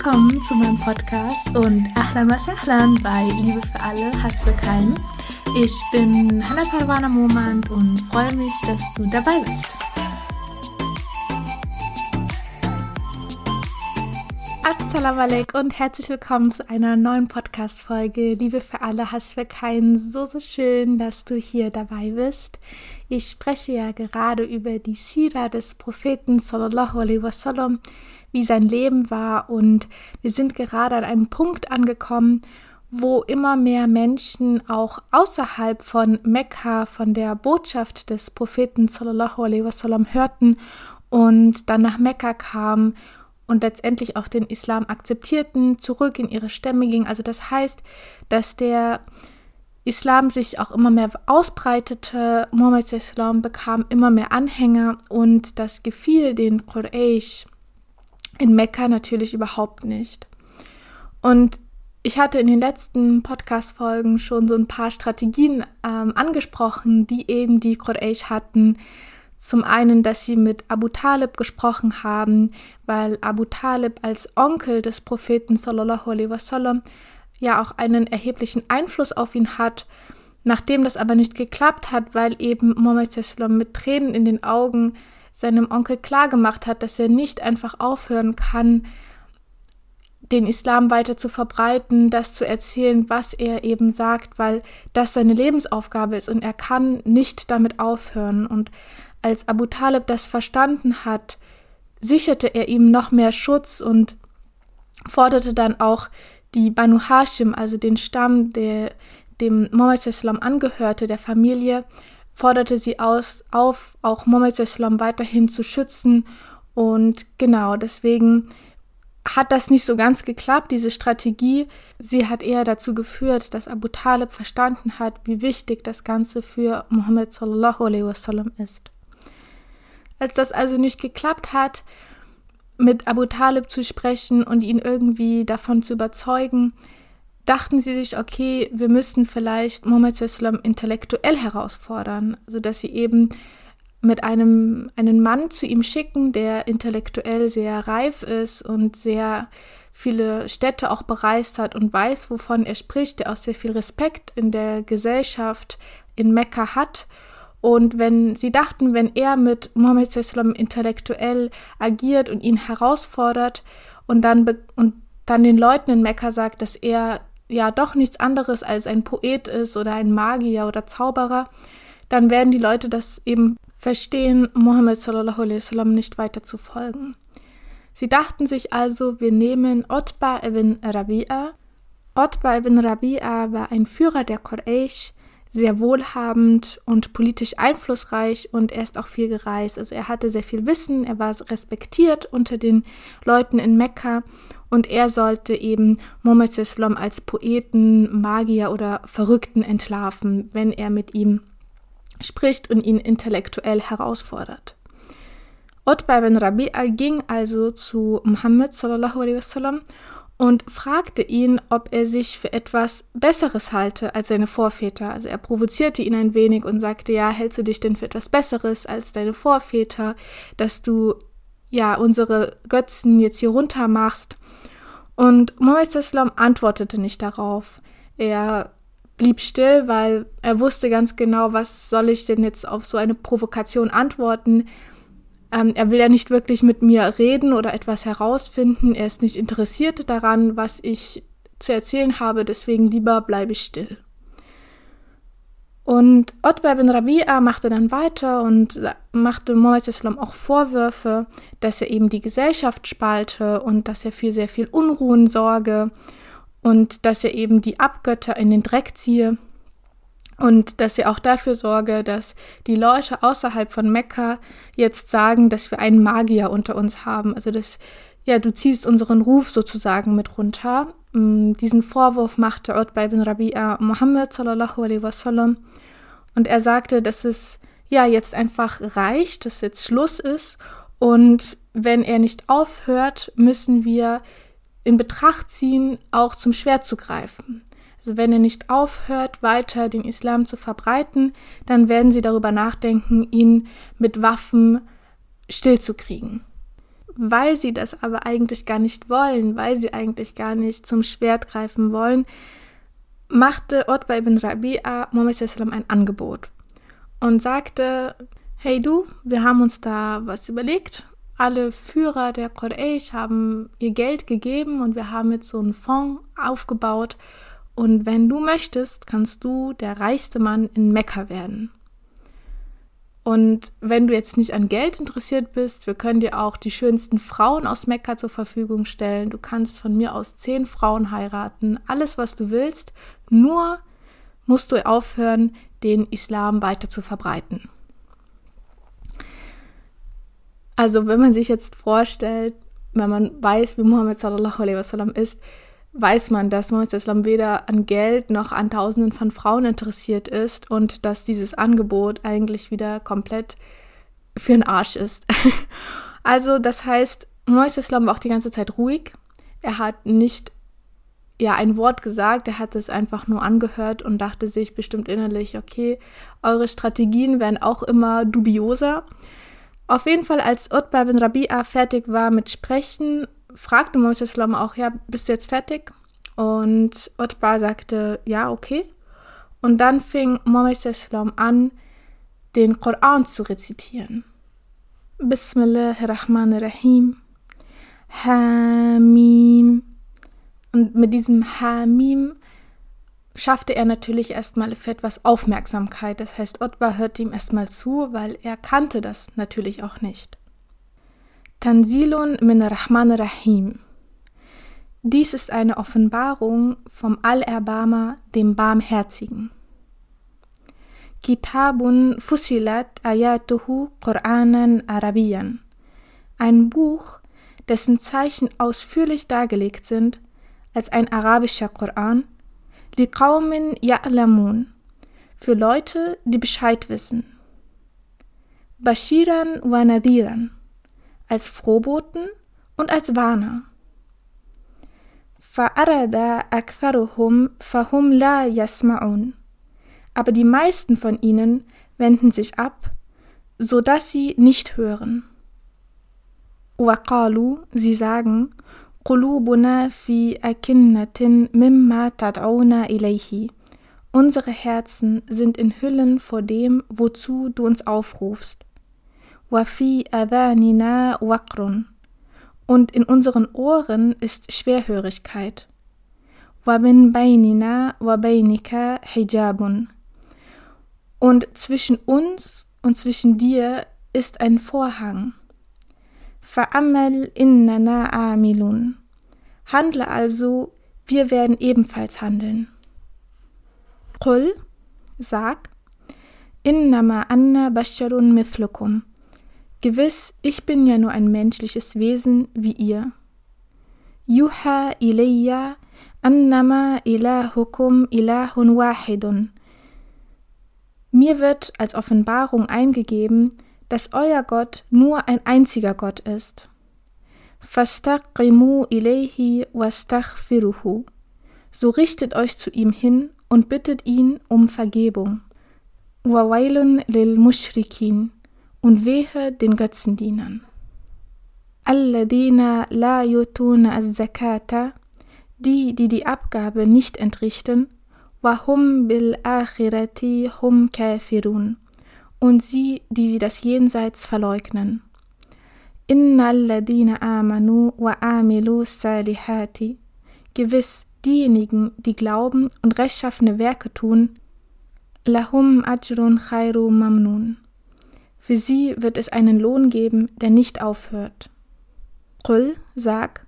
Willkommen zu meinem Podcast und Ahlan was Ahlan bei Liebe für alle, Hass für keinen. Ich bin Hannah Parwana Momand und freue mich, dass du dabei bist. Assalamu alaikum und herzlich willkommen zu einer neuen Podcast-Folge. Liebe für alle, Hass für keinen. So, so schön, dass du hier dabei bist. Ich spreche ja gerade über die Sira des Propheten sallallahu alaihi wasallam, wie sein Leben war. Und wir sind gerade an einem Punkt angekommen, wo immer mehr Menschen auch außerhalb von Mekka von der Botschaft des Propheten sallallahu alaihi wasallam hörten und dann nach Mekka kamen und letztendlich auch den Islam akzeptierten, zurück in ihre Stämme gingen. Also das heißt, dass der Islam sich auch immer mehr ausbreitete, Muhammad Islam bekam immer mehr Anhänger und das gefiel den Quraysh in Mekka natürlich überhaupt nicht. Und ich hatte in den letzten Podcast-Folgen schon so ein paar Strategien ähm, angesprochen, die eben die Quraysh hatten, zum einen, dass sie mit Abu Talib gesprochen haben, weil Abu Talib als Onkel des Propheten sallallahu alaihi wasallam ja auch einen erheblichen Einfluss auf ihn hat. Nachdem das aber nicht geklappt hat, weil eben Muhammad mit Tränen in den Augen seinem Onkel klargemacht hat, dass er nicht einfach aufhören kann, den Islam weiter zu verbreiten, das zu erzählen, was er eben sagt, weil das seine Lebensaufgabe ist und er kann nicht damit aufhören. Und als Abu Talib das verstanden hat, sicherte er ihm noch mehr Schutz und forderte dann auch die Banu Hashim, also den Stamm, der dem Islam angehörte, der Familie, forderte sie aus, auf, auch Muhammad Islam weiterhin zu schützen. Und genau deswegen hat das nicht so ganz geklappt, diese Strategie. Sie hat eher dazu geführt, dass Abu Talib verstanden hat, wie wichtig das Ganze für Muhammad sallallahu alaihi wasallam ist. Als das also nicht geklappt hat, mit Abu Talib zu sprechen und ihn irgendwie davon zu überzeugen, dachten sie sich, okay, wir müssten vielleicht Muhammad Islam intellektuell herausfordern, sodass sie eben mit einem einen Mann zu ihm schicken, der intellektuell sehr reif ist und sehr viele Städte auch bereist hat und weiß, wovon er spricht, der auch sehr viel Respekt in der Gesellschaft in Mekka hat. Und wenn sie dachten, wenn er mit Mohammed sallam intellektuell agiert und ihn herausfordert und dann, und dann den Leuten in Mekka sagt, dass er ja doch nichts anderes als ein Poet ist oder ein Magier oder Zauberer, dann werden die Leute das eben verstehen, Mohammed sallallahu alaihi wasallam nicht weiter zu folgen. Sie dachten sich also, wir nehmen Otba ibn Rabi'a. Otba ibn Rabi'a war ein Führer der Quraysh, sehr wohlhabend und politisch einflussreich und er ist auch viel gereist. Also er hatte sehr viel Wissen, er war respektiert unter den Leuten in Mekka und er sollte eben Muhammad Islam als Poeten, Magier oder Verrückten entlarven, wenn er mit ihm spricht und ihn intellektuell herausfordert. Utbah bin Rabi'a ging also zu Muhammad sallallahu alaihi wasallam und fragte ihn, ob er sich für etwas Besseres halte als seine Vorväter. Also er provozierte ihn ein wenig und sagte, ja, hältst du dich denn für etwas Besseres als deine Vorväter, dass du ja unsere Götzen jetzt hier runter machst? Und Moises antwortete nicht darauf. Er blieb still, weil er wusste ganz genau, was soll ich denn jetzt auf so eine Provokation antworten. Ähm, er will ja nicht wirklich mit mir reden oder etwas herausfinden. Er ist nicht interessiert daran, was ich zu erzählen habe, deswegen lieber bleibe ich still. Und Otbay bin Rabi'a machte dann weiter und machte Mohammed auch Vorwürfe, dass er eben die Gesellschaft spalte und dass er für sehr viel Unruhen sorge und dass er eben die Abgötter in den Dreck ziehe und dass sie auch dafür sorge, dass die Leute außerhalb von Mekka jetzt sagen, dass wir einen Magier unter uns haben. Also dass, ja, du ziehst unseren Ruf sozusagen mit runter. Mm, diesen Vorwurf machte Utbah ibn Rabi'a Muhammad sallallahu alaihi wasallam. Und er sagte, dass es ja jetzt einfach reicht, dass jetzt Schluss ist. Und wenn er nicht aufhört, müssen wir in Betracht ziehen, auch zum Schwert zu greifen. Also wenn er nicht aufhört, weiter den Islam zu verbreiten, dann werden sie darüber nachdenken, ihn mit Waffen stillzukriegen. weil sie das aber eigentlich gar nicht wollen, weil sie eigentlich gar nicht zum Schwert greifen wollen, machte Utbah ibn Rabi'a Muhammad ein Angebot und sagte, hey du, wir haben uns da was überlegt. Alle Führer der Quraysh haben ihr Geld gegeben und wir haben jetzt so einen Fonds aufgebaut. Und wenn du möchtest, kannst du der reichste Mann in Mekka werden. Und wenn du jetzt nicht an Geld interessiert bist, wir können dir auch die schönsten Frauen aus Mekka zur Verfügung stellen. Du kannst von mir aus zehn Frauen heiraten, alles, was du willst. Nur musst du aufhören, den Islam weiter zu verbreiten. Also wenn man sich jetzt vorstellt, wenn man weiß, wie Muhammad sallallahu alaihi wasallam ist, weiß man, dass Mohammed Islam weder an Geld noch an Tausenden von Frauen interessiert ist und dass dieses Angebot eigentlich wieder komplett für den Arsch ist. also das heißt, Mohammed Islam war auch die ganze Zeit ruhig. Er hat nicht ja ein Wort gesagt, er hat es einfach nur angehört und dachte sich bestimmt innerlich, okay, eure Strategien werden auch immer dubioser. Auf jeden Fall, als Utbah bin Rabi'a fertig war mit Sprechen, fragte Moses Islam auch, ja, bist du jetzt fertig? Und Utbah sagte, ja, okay. Und dann fing Moses Islam an, den Koran zu rezitieren. Bismillahirrahmanirrahim. Hamim. Und mit diesem Hamim schaffte er natürlich erstmal für etwas Aufmerksamkeit. Das heißt, Otba hörte ihm erstmal zu, weil er kannte das natürlich auch nicht. Tanzilun min Rahman Rahim. Dies ist eine Offenbarung vom Allerbarmer, dem Barmherzigen. Kitabun Fusilat Ayatuhu Qur'anan Arabian. Ein Buch, dessen Zeichen ausführlich dargelegt sind als ein arabischer Koran, liqaumin ya'lamun, für Leute, die Bescheid wissen. Bashiran wa nadiran, als Frohboten und als Warner. Fa'arada aktharuhum fahum la yasma'un. Aber die meisten von ihnen wenden sich ab, so dass sie nicht hören. Waqalu, sie sagen, قلوبنا في أكنة مما تدعونا إليه. Unsere Herzen sind in Hüllen vor dem, wozu du uns aufrufst. Wafi adhanina waqrun. Und in unseren Ohren ist Schwerhörigkeit. Wabin bainina wabainika hijabun. Und zwischen uns und zwischen dir ist ein Vorhang. Fa'amal innana amilun. Handle also, wir werden ebenfalls handeln. Qul, sag, innama anna basharun mithlukum. Gewiss, ich bin ja nur ein menschliches Wesen wie ihr. Yuha ilayya annama ilahukum ilahun wahidun. Mir wird als Offenbarung eingegeben, dass euer Gott nur ein einziger Gott ist. Fastaqimu ilayhi wastaghfiruhu. So richtet euch zu ihm hin und bittet ihn um Vergebung. Wawailun lil mushrikin und wehe den Götzendienern. Alladina la yutuna az-zakata, die, die die Abgabe nicht entrichten, wahum bil akhirati hum kafirun und sie, die sie das Jenseits verleugnen. Inna alladina amanu wa amilu salihati. Gewiss, diejenigen, die glauben und rechtschaffene Werke tun, lahum ajrun khairu mamnun. Für sie wird es einen Lohn geben, der nicht aufhört. Qul, sag,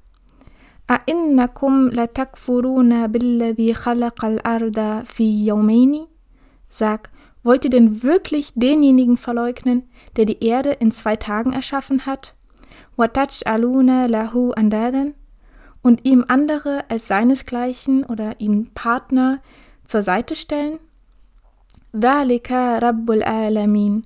أئنكم لتكفرون بالذي خلق الأرض في يومين? Sag, Wollt ihr denn wirklich denjenigen verleugnen, der die Erde in zwei Tagen erschaffen hat? aluna lahu andadan und ihm andere als seinesgleichen oder ihm Partner zur Seite stellen? Dhalika Rabbul Alamin,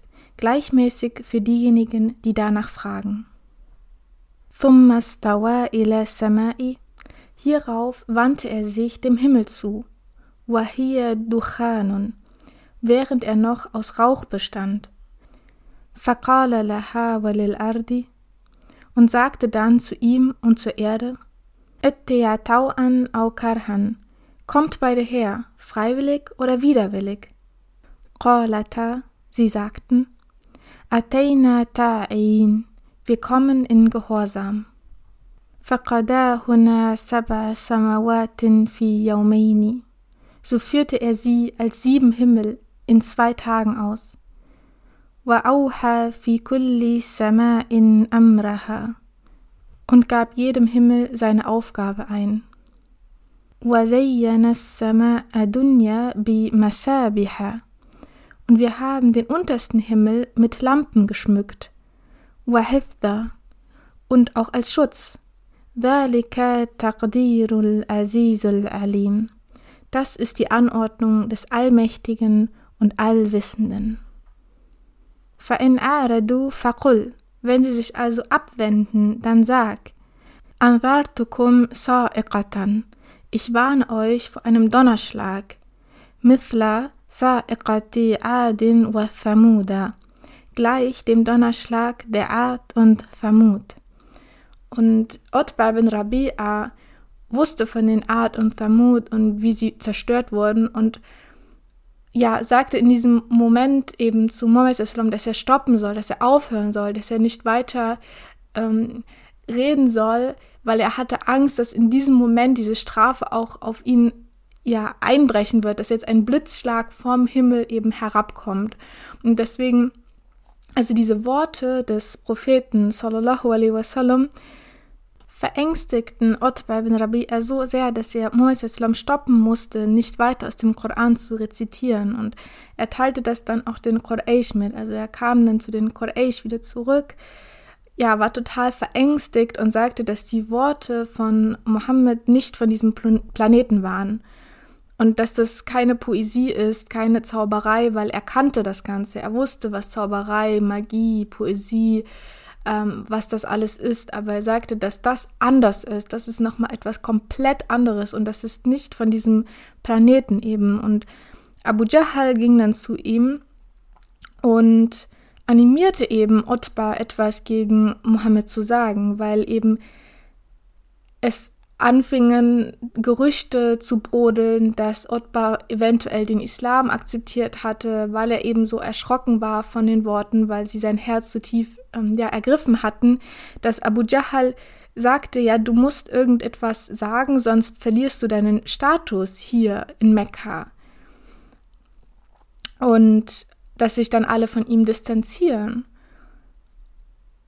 gleichmäßig für diejenigen, die danach fragen. ثم استوى إلى السماء Hierauf wandte er sich dem Himmel zu, وهي دخان während er noch aus Rauch bestand. فقال لها وللأرض und sagte dann zu ihm und zur Erde, اتيا طوعا أو كرها Kommt beide her, freiwillig oder widerwillig. قالتا, sie sagten, أتينا تائين, wir kommen in Gehorsam. فقداهن سبع سماوات في يومين. So führte er sie als sieben Himmel in zwei Tagen aus. وأوحى في كل سماء أمرها und gab jedem Himmel seine Aufgabe ein. وزين السماء دنيا بمسابح und wir haben den untersten Himmel mit Lampen geschmückt. وحفظا und auch als Schutz. ذلك تقدير العزيز العليم. Das ist die Anordnung des Allmächtigen und Allwissenden. فَإِنْ أَعْرَدُوا فَقُلْ Wenn sie sich also abwenden, dann sag أَنذَرْتُكُمْ صَائِقَةً Ich warne euch vor einem Donnerschlag. مثل Sa'iqati Adin wa Thamuda, gleich dem Donnerschlag der Ad und Thamud. Und Utbah bin Rabi'a wusste von den Ad und Thamud und wie sie zerstört wurden und ja, sagte in diesem Moment eben zu Mohammed dass er stoppen soll, dass er aufhören soll, dass er nicht weiter ähm, reden soll, weil er hatte Angst, dass in diesem Moment diese Strafe auch auf ihn ja einbrechen wird, dass jetzt ein Blitzschlag vom Himmel eben herabkommt. Und deswegen, also diese Worte des Propheten sallallahu alaihi wasallam, verängstigten Otba ibn Rabi'a so sehr, dass er Muhammad stoppen musste, nicht weiter aus dem Koran zu rezitieren. Und er teilte das dann auch den Quraysh mit. Also er kam dann zu den Quraysh wieder zurück, ja, war total verängstigt und sagte, dass die Worte von Mohammed nicht von diesem Planeten waren. Und dass das keine Poesie ist, keine Zauberei, weil er kannte das Ganze. Er wusste, was Zauberei, Magie, Poesie, ähm, was das alles ist, aber er sagte, dass das anders ist, das ist nochmal etwas komplett anderes und das ist nicht von diesem Planeten eben. Und Abu Jahal ging dann zu ihm und animierte eben Otba etwas gegen Mohammed zu sagen, weil eben es anfingen Gerüchte zu brodeln, dass Otba eventuell den Islam akzeptiert hatte, weil er eben so erschrocken war von den Worten, weil sie sein Herz so tief ähm, ja, ergriffen hatten, dass Abu Jahal sagte, ja, du musst irgendetwas sagen, sonst verlierst du deinen Status hier in Mekka. Und dass sich dann alle von ihm distanzieren.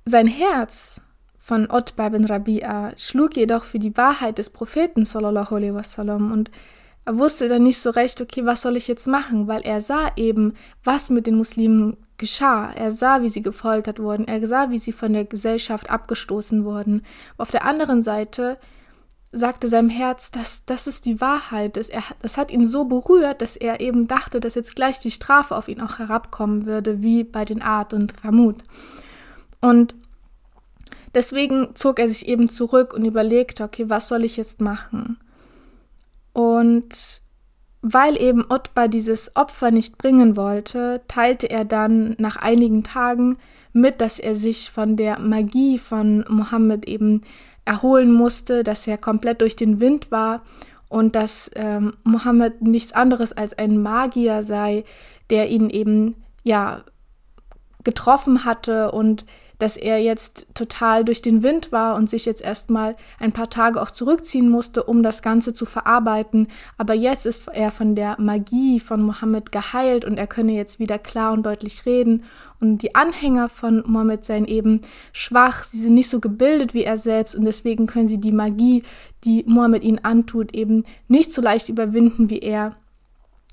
Sein Herz von Otba bin Rabi'a schlug jedoch für die Wahrheit des Propheten sallallahu alaihi wasallam und er wusste dann nicht so recht, okay, was soll ich jetzt machen, weil er sah eben, was mit den Muslimen geschah. Er sah, wie sie gefoltert wurden, er sah, wie sie von der Gesellschaft abgestoßen wurden. Auf der anderen Seite sagte seinem Herz, dass das ist die Wahrheit. Das, er, das hat ihn so berührt, dass er eben dachte, dass jetzt gleich die Strafe auf ihn auch herabkommen würde, wie bei den Art und Thamud. Und Deswegen zog er sich eben zurück und überlegte, okay, was soll ich jetzt machen? Und weil eben Otba dieses Opfer nicht bringen wollte, teilte er dann nach einigen Tagen mit, dass er sich von der Magie von Mohammed eben erholen musste, dass er komplett durch den Wind war und dass ähm, Mohammed nichts anderes als ein Magier sei, der ihn eben ja getroffen hatte und dass er jetzt total durch den Wind war und sich jetzt erstmal ein paar Tage auch zurückziehen musste, um das Ganze zu verarbeiten. Aber jetzt ist er von der Magie von Mohammed geheilt und er könne jetzt wieder klar und deutlich reden. Und die Anhänger von Mohammed seien eben schwach, sie sind nicht so gebildet wie er selbst und deswegen können sie die Magie, die Mohammed ihnen antut, eben nicht so leicht überwinden wie er.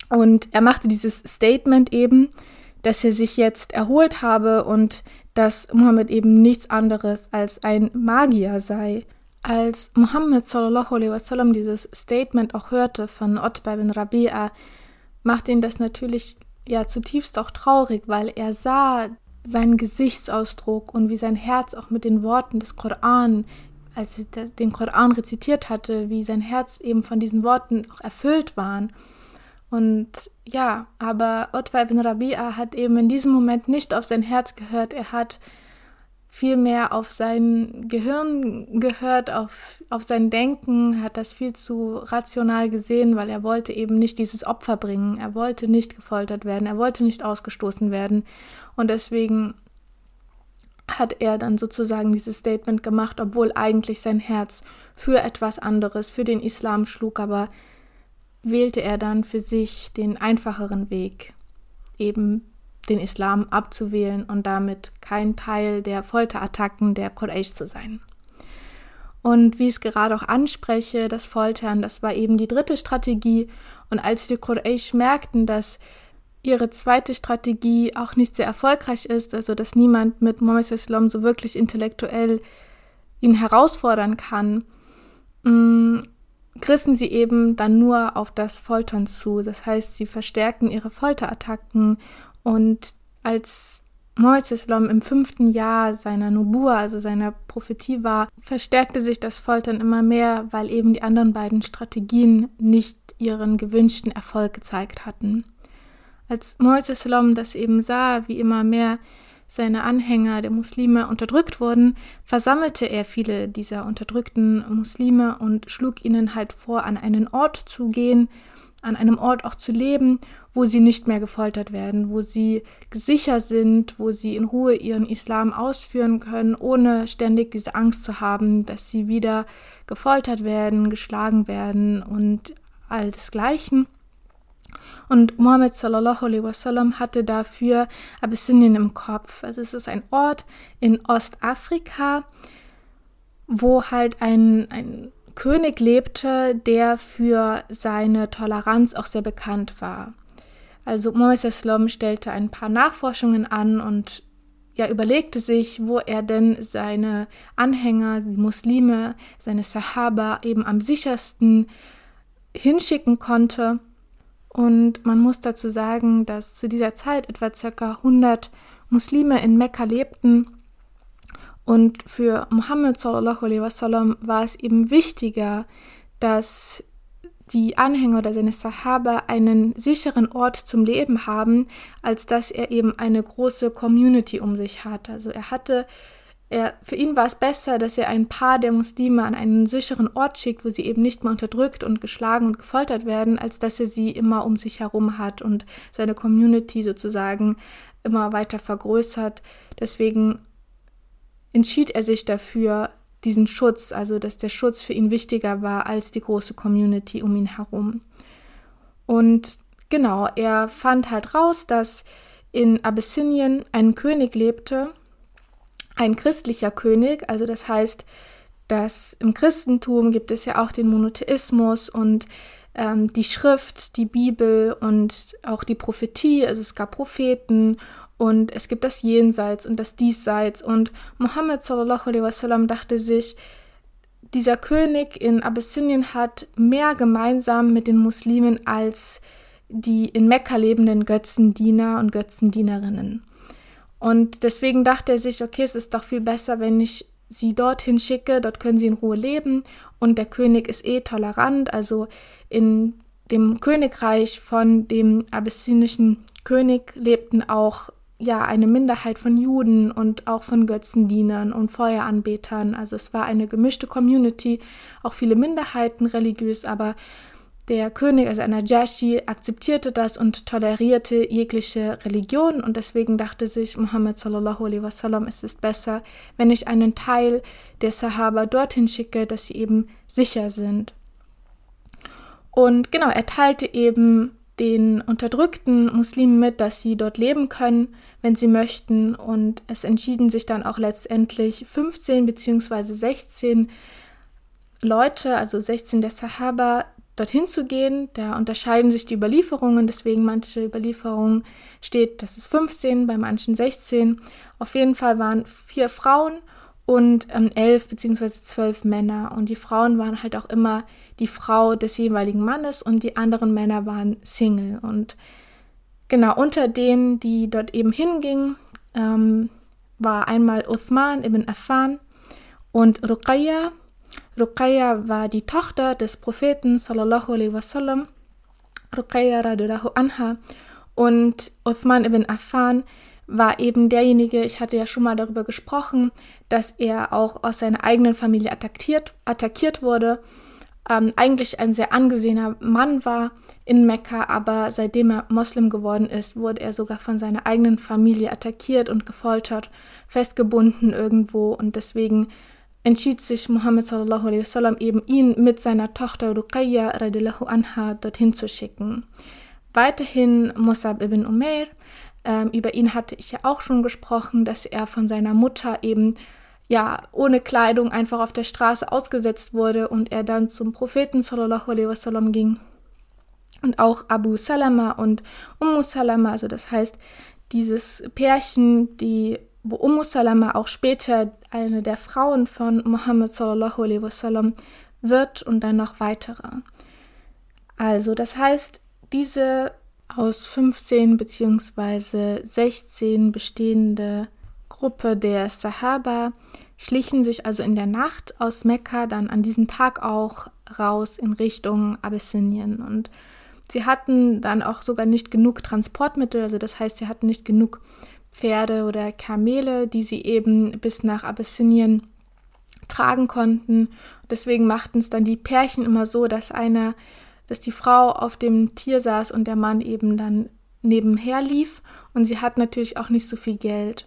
Und er machte dieses Statement eben, dass er sich jetzt erholt habe und dass Mohammed eben nichts anderes als ein Magier sei. Als Mohammed sallallahu alaihi wasallam dieses Statement auch hörte von Utbah bin Rabi'a, machte ihn das natürlich ja zutiefst auch traurig, weil er sah seinen Gesichtsausdruck und wie sein Herz auch mit den Worten des Koran, als er den Koran rezitiert hatte, wie sein Herz eben von diesen Worten auch erfüllt waren. Und ja, aber Utbah ibn Rabi'a hat eben in diesem Moment nicht auf sein Herz gehört, er hat vielmehr auf sein Gehirn gehört, auf, auf sein Denken, hat das viel zu rational gesehen, weil er wollte eben nicht dieses Opfer bringen, er wollte nicht gefoltert werden, er wollte nicht ausgestoßen werden. Und deswegen hat er dann sozusagen dieses Statement gemacht, obwohl eigentlich sein Herz für etwas anderes, für den Islam schlug, aber wählte er dann für sich den einfacheren Weg, eben den Islam abzuwählen und damit kein Teil der Folterattacken der Quraysh zu sein. Und wie ich es gerade auch anspreche, das Foltern, das war eben die dritte Strategie. Und als die Quraysh merkten, dass ihre zweite Strategie auch nicht sehr erfolgreich ist, also dass niemand mit Mohammed Islam so wirklich intellektuell ihn herausfordern kann, mm, griffen sie eben dann nur auf das Foltern zu. Das heißt, sie verstärkten ihre Folterattacken und als Islam im fünften Jahr seiner Nubur, also seiner Prophetie war, verstärkte sich das Foltern immer mehr, weil eben die anderen beiden Strategien nicht ihren gewünschten Erfolg gezeigt hatten. Als Islam das eben sah, wie immer mehr seine Anhänger der Muslime unterdrückt wurden, versammelte er viele dieser unterdrückten Muslime und schlug ihnen halt vor, an einen Ort zu gehen, an einem Ort auch zu leben, wo sie nicht mehr gefoltert werden, wo sie sicher sind, wo sie in Ruhe ihren Islam ausführen können, ohne ständig diese Angst zu haben, dass sie wieder gefoltert werden, geschlagen werden und all desgleichen. Und Mohammed sallallahu alaihi wasallam hatte dafür Abyssinien im Kopf. Also es ist ein Ort in Ostafrika, wo halt ein, ein König lebte, der für seine Toleranz auch sehr bekannt war. Also Mohammed sallam stellte ein paar Nachforschungen an und ja, überlegte sich, wo er denn seine Anhänger, die Muslime, seine Sahaba eben am sichersten hinschicken konnte. Und man muss dazu sagen, dass zu dieser Zeit etwa ca. 100 Muslime in Mekka lebten. Und für alaihi wasallam war es eben wichtiger, dass die Anhänger oder seine Sahaba einen sicheren Ort zum Leben haben, als dass er eben eine große Community um sich hat. Also er hatte er, für ihn war es besser, dass er ein paar der Muslime an einen sicheren Ort schickt, wo sie eben nicht mehr unterdrückt und geschlagen und gefoltert werden, als dass er sie immer um sich herum hat und seine Community sozusagen immer weiter vergrößert. Deswegen entschied er sich dafür, diesen Schutz, also dass der Schutz für ihn wichtiger war als die große Community um ihn herum. Und genau, er fand halt raus, dass in Abyssinien ein König lebte, ein christlicher König, also das heißt, dass im Christentum gibt es ja auch den Monotheismus und ähm, die Schrift, die Bibel und auch die Prophetie, also es gab Propheten und es gibt das Jenseits und das Diesseits. Und Mohammed sallallahu alaihi wasallam dachte sich, dieser König in Abyssinien hat mehr gemeinsam mit den Muslimen als die in Mekka lebenden Götzendiener und Götzendienerinnen. Und deswegen dachte er sich, okay, es ist doch viel besser, wenn ich sie dorthin schicke, dort können sie in Ruhe leben und der König ist eh tolerant, also in dem Königreich von dem abyssinischen König lebten auch ja eine Minderheit von Juden und auch von Götzendienern und Feueranbetern. Also es war eine gemischte Community, auch viele Minderheiten religiös, aber der König, also Anajashi, akzeptierte das und tolerierte jegliche Religion und deswegen dachte sich Muhammad sallallahu alaihi wasallam, es ist besser, wenn ich einen Teil der Sahaba dorthin schicke, dass sie eben sicher sind. Und genau, er teilte eben den unterdrückten Muslimen mit, dass sie dort leben können, wenn sie möchten. Und es entschieden sich dann auch letztendlich 15 bzw. 16 Leute, also 16 der Sahaba, dorthin zu gehen. Da unterscheiden sich die Überlieferungen, deswegen manche Überlieferungen steht, das ist 15, bei manchen 16. Auf jeden Fall waren vier Frauen und ähm, elf beziehungsweise zwölf Männer. Und die Frauen waren halt auch immer die Frau des jeweiligen Mannes und die anderen Männer waren Single. Und genau unter denen, die dort eben hingingen, ähm, war einmal Uthman ibn Affan und Ruqayya. Ruqayya war die Tochter des Propheten sallallahu alaihi wasallam. Ruqayya radiallahu anha. Und Uthman ibn Affan war eben derjenige, ich hatte ja schon mal darüber gesprochen, dass er auch aus seiner eigenen Familie attackiert, attackiert wurde, ähm, eigentlich ein sehr angesehener Mann war in Mekka, aber seitdem er Moslem geworden ist, wurde er sogar von seiner eigenen Familie attackiert und gefoltert, festgebunden irgendwo und deswegen entschied sich Muhammad sallallahu alaihi wasallam eben ihn mit seiner Tochter Ruqayya radiallahu anha dorthin zu schicken. Weiterhin Musab ibn Umair, ähm, über ihn hatte ich ja auch schon gesprochen, dass er von seiner Mutter eben ja ohne Kleidung einfach auf der Straße ausgesetzt wurde und er dann zum Propheten sallallahu alaihi wasallam ging. Und auch Abu Salama und Ummu Salama, also das heißt, dieses Pärchen, die wo Ummu Salama auch später eine der Frauen von Muhammad sallallahu alaihi wasallam wird und dann noch weitere. Also, das heißt, diese aus 15 bzw. 16 bestehende Gruppe der Sahaba schlichen sich also in der Nacht aus Mekka dann an diesem Tag auch raus in Richtung Abyssinien und sie hatten dann auch sogar nicht genug Transportmittel, also das heißt, sie hatten nicht genug Pferde oder Kamele, die sie eben bis nach Abyssinien tragen konnten. Deswegen machten es dann die Pärchen immer so, dass einer dass die Frau auf dem Tier saß und der Mann eben dann nebenher lief und sie hat natürlich auch nicht so viel Geld.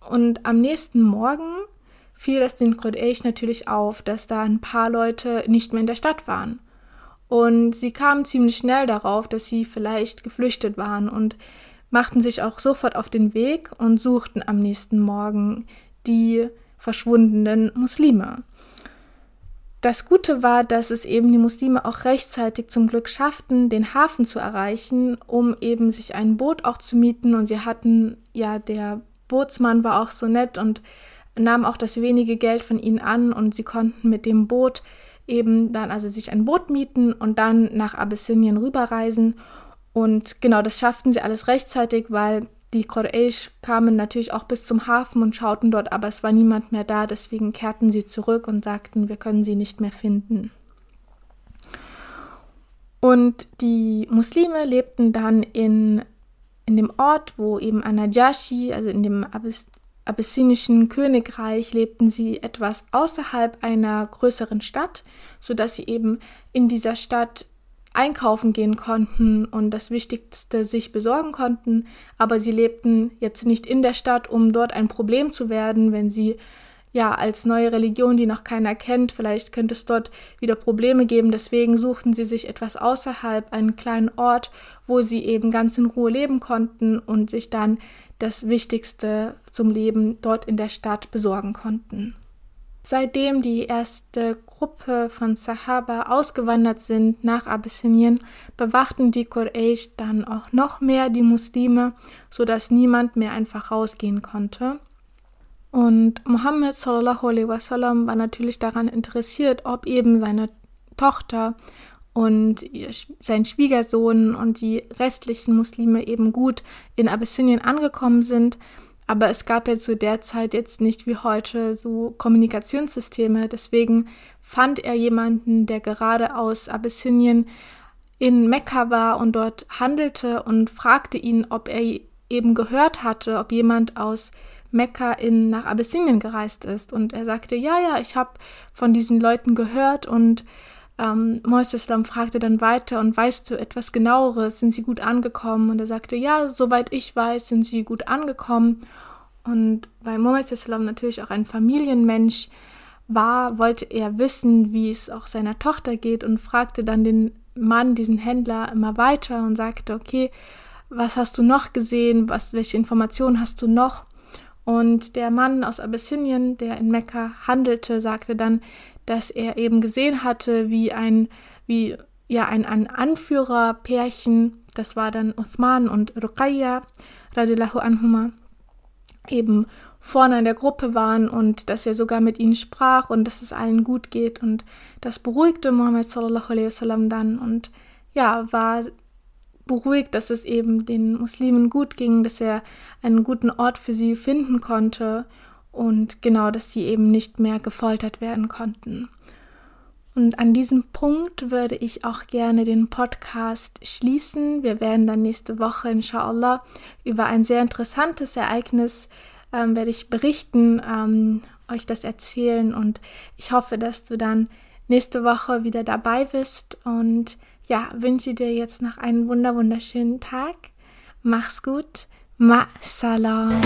Und am nächsten Morgen fiel das den Quraysh natürlich auf, dass da ein paar Leute nicht mehr in der Stadt waren. Und sie kamen ziemlich schnell darauf, dass sie vielleicht geflüchtet waren und machten sich auch sofort auf den Weg und suchten am nächsten Morgen die verschwundenen Muslime. Das Gute war, dass es eben die Muslime auch rechtzeitig zum Glück schafften, den Hafen zu erreichen, um eben sich ein Boot auch zu mieten. Und sie hatten, ja, der Bootsmann war auch so nett und nahm auch das wenige Geld von ihnen an und sie konnten mit dem Boot eben dann also sich ein Boot mieten und dann nach Abyssinien rüberreisen. Und genau, das schafften sie alles rechtzeitig, weil die Quraysh kamen natürlich auch bis zum Hafen und schauten dort, aber es war niemand mehr da, deswegen kehrten sie zurück und sagten, wir können sie nicht mehr finden. Und die Muslime lebten dann in, in dem Ort, wo eben Anajashi, also in dem Abyss abyssinischen Königreich, lebten sie etwas außerhalb einer größeren Stadt, sodass sie eben in dieser Stadt einkaufen gehen konnten und das Wichtigste sich besorgen konnten, aber sie lebten jetzt nicht in der Stadt, um dort ein Problem zu werden, wenn sie ja als neue Religion, die noch keiner kennt, vielleicht könnte es dort wieder Probleme geben. Deswegen suchten sie sich etwas außerhalb, einen kleinen Ort, wo sie eben ganz in Ruhe leben konnten und sich dann das Wichtigste zum Leben dort in der Stadt besorgen konnten. Seitdem die erste Gruppe von Sahaba ausgewandert sind nach Abyssinien, bewachten die Quraysh dann auch noch mehr die Muslime, sodass niemand mehr einfach rausgehen konnte. Und Mohammed sallallahu alaihi wasallam war natürlich daran interessiert, ob eben seine Tochter und sein Schwiegersohn und die restlichen Muslime eben gut in Abyssinien angekommen sind, aber es gab ja zu der Zeit jetzt nicht wie heute so Kommunikationssysteme. Deswegen fand er jemanden, der gerade aus Abyssinien in Mekka war und dort handelte und fragte ihn, ob er eben gehört hatte, ob jemand aus Mekka in, nach Abyssinien gereist ist. Und er sagte, ja, ja, ich habe von diesen Leuten gehört und ähm, Moiseslam fragte dann weiter und weißt du etwas genaueres? Sind sie gut angekommen? Und er sagte, ja, soweit ich weiß, sind sie gut angekommen. Und weil Moiseslam natürlich auch ein Familienmensch war, wollte er wissen, wie es auch seiner Tochter geht und fragte dann den Mann, diesen Händler, immer weiter und sagte, okay, was hast du noch gesehen? Was, welche Informationen hast du noch? Und der Mann aus Abyssinien, der in Mekka handelte, sagte dann, dass er eben gesehen hatte, wie ein, wie ja ein, ein Anführerpärchen, das war dann Uthman und Ruqayya, radiallahu anhuma, eben vorne in der Gruppe waren und dass er sogar mit ihnen sprach und dass es allen gut geht. Und das beruhigte Muhammad sallallahu alaihi wasallam dann und ja, war beruhigt, dass es eben den Muslimen gut ging, dass er einen guten Ort für sie finden konnte und genau, dass sie eben nicht mehr gefoltert werden konnten. Und an diesem Punkt würde ich auch gerne den Podcast schließen. Wir werden dann nächste Woche, inshallah, über ein sehr interessantes Ereignis ähm, werde ich berichten, ähm, euch das erzählen und ich hoffe, dass du dann nächste Woche wieder dabei bist und ja, wünsche dir jetzt noch einen wunder wunderschönen Tag. Mach's gut. Ma salam.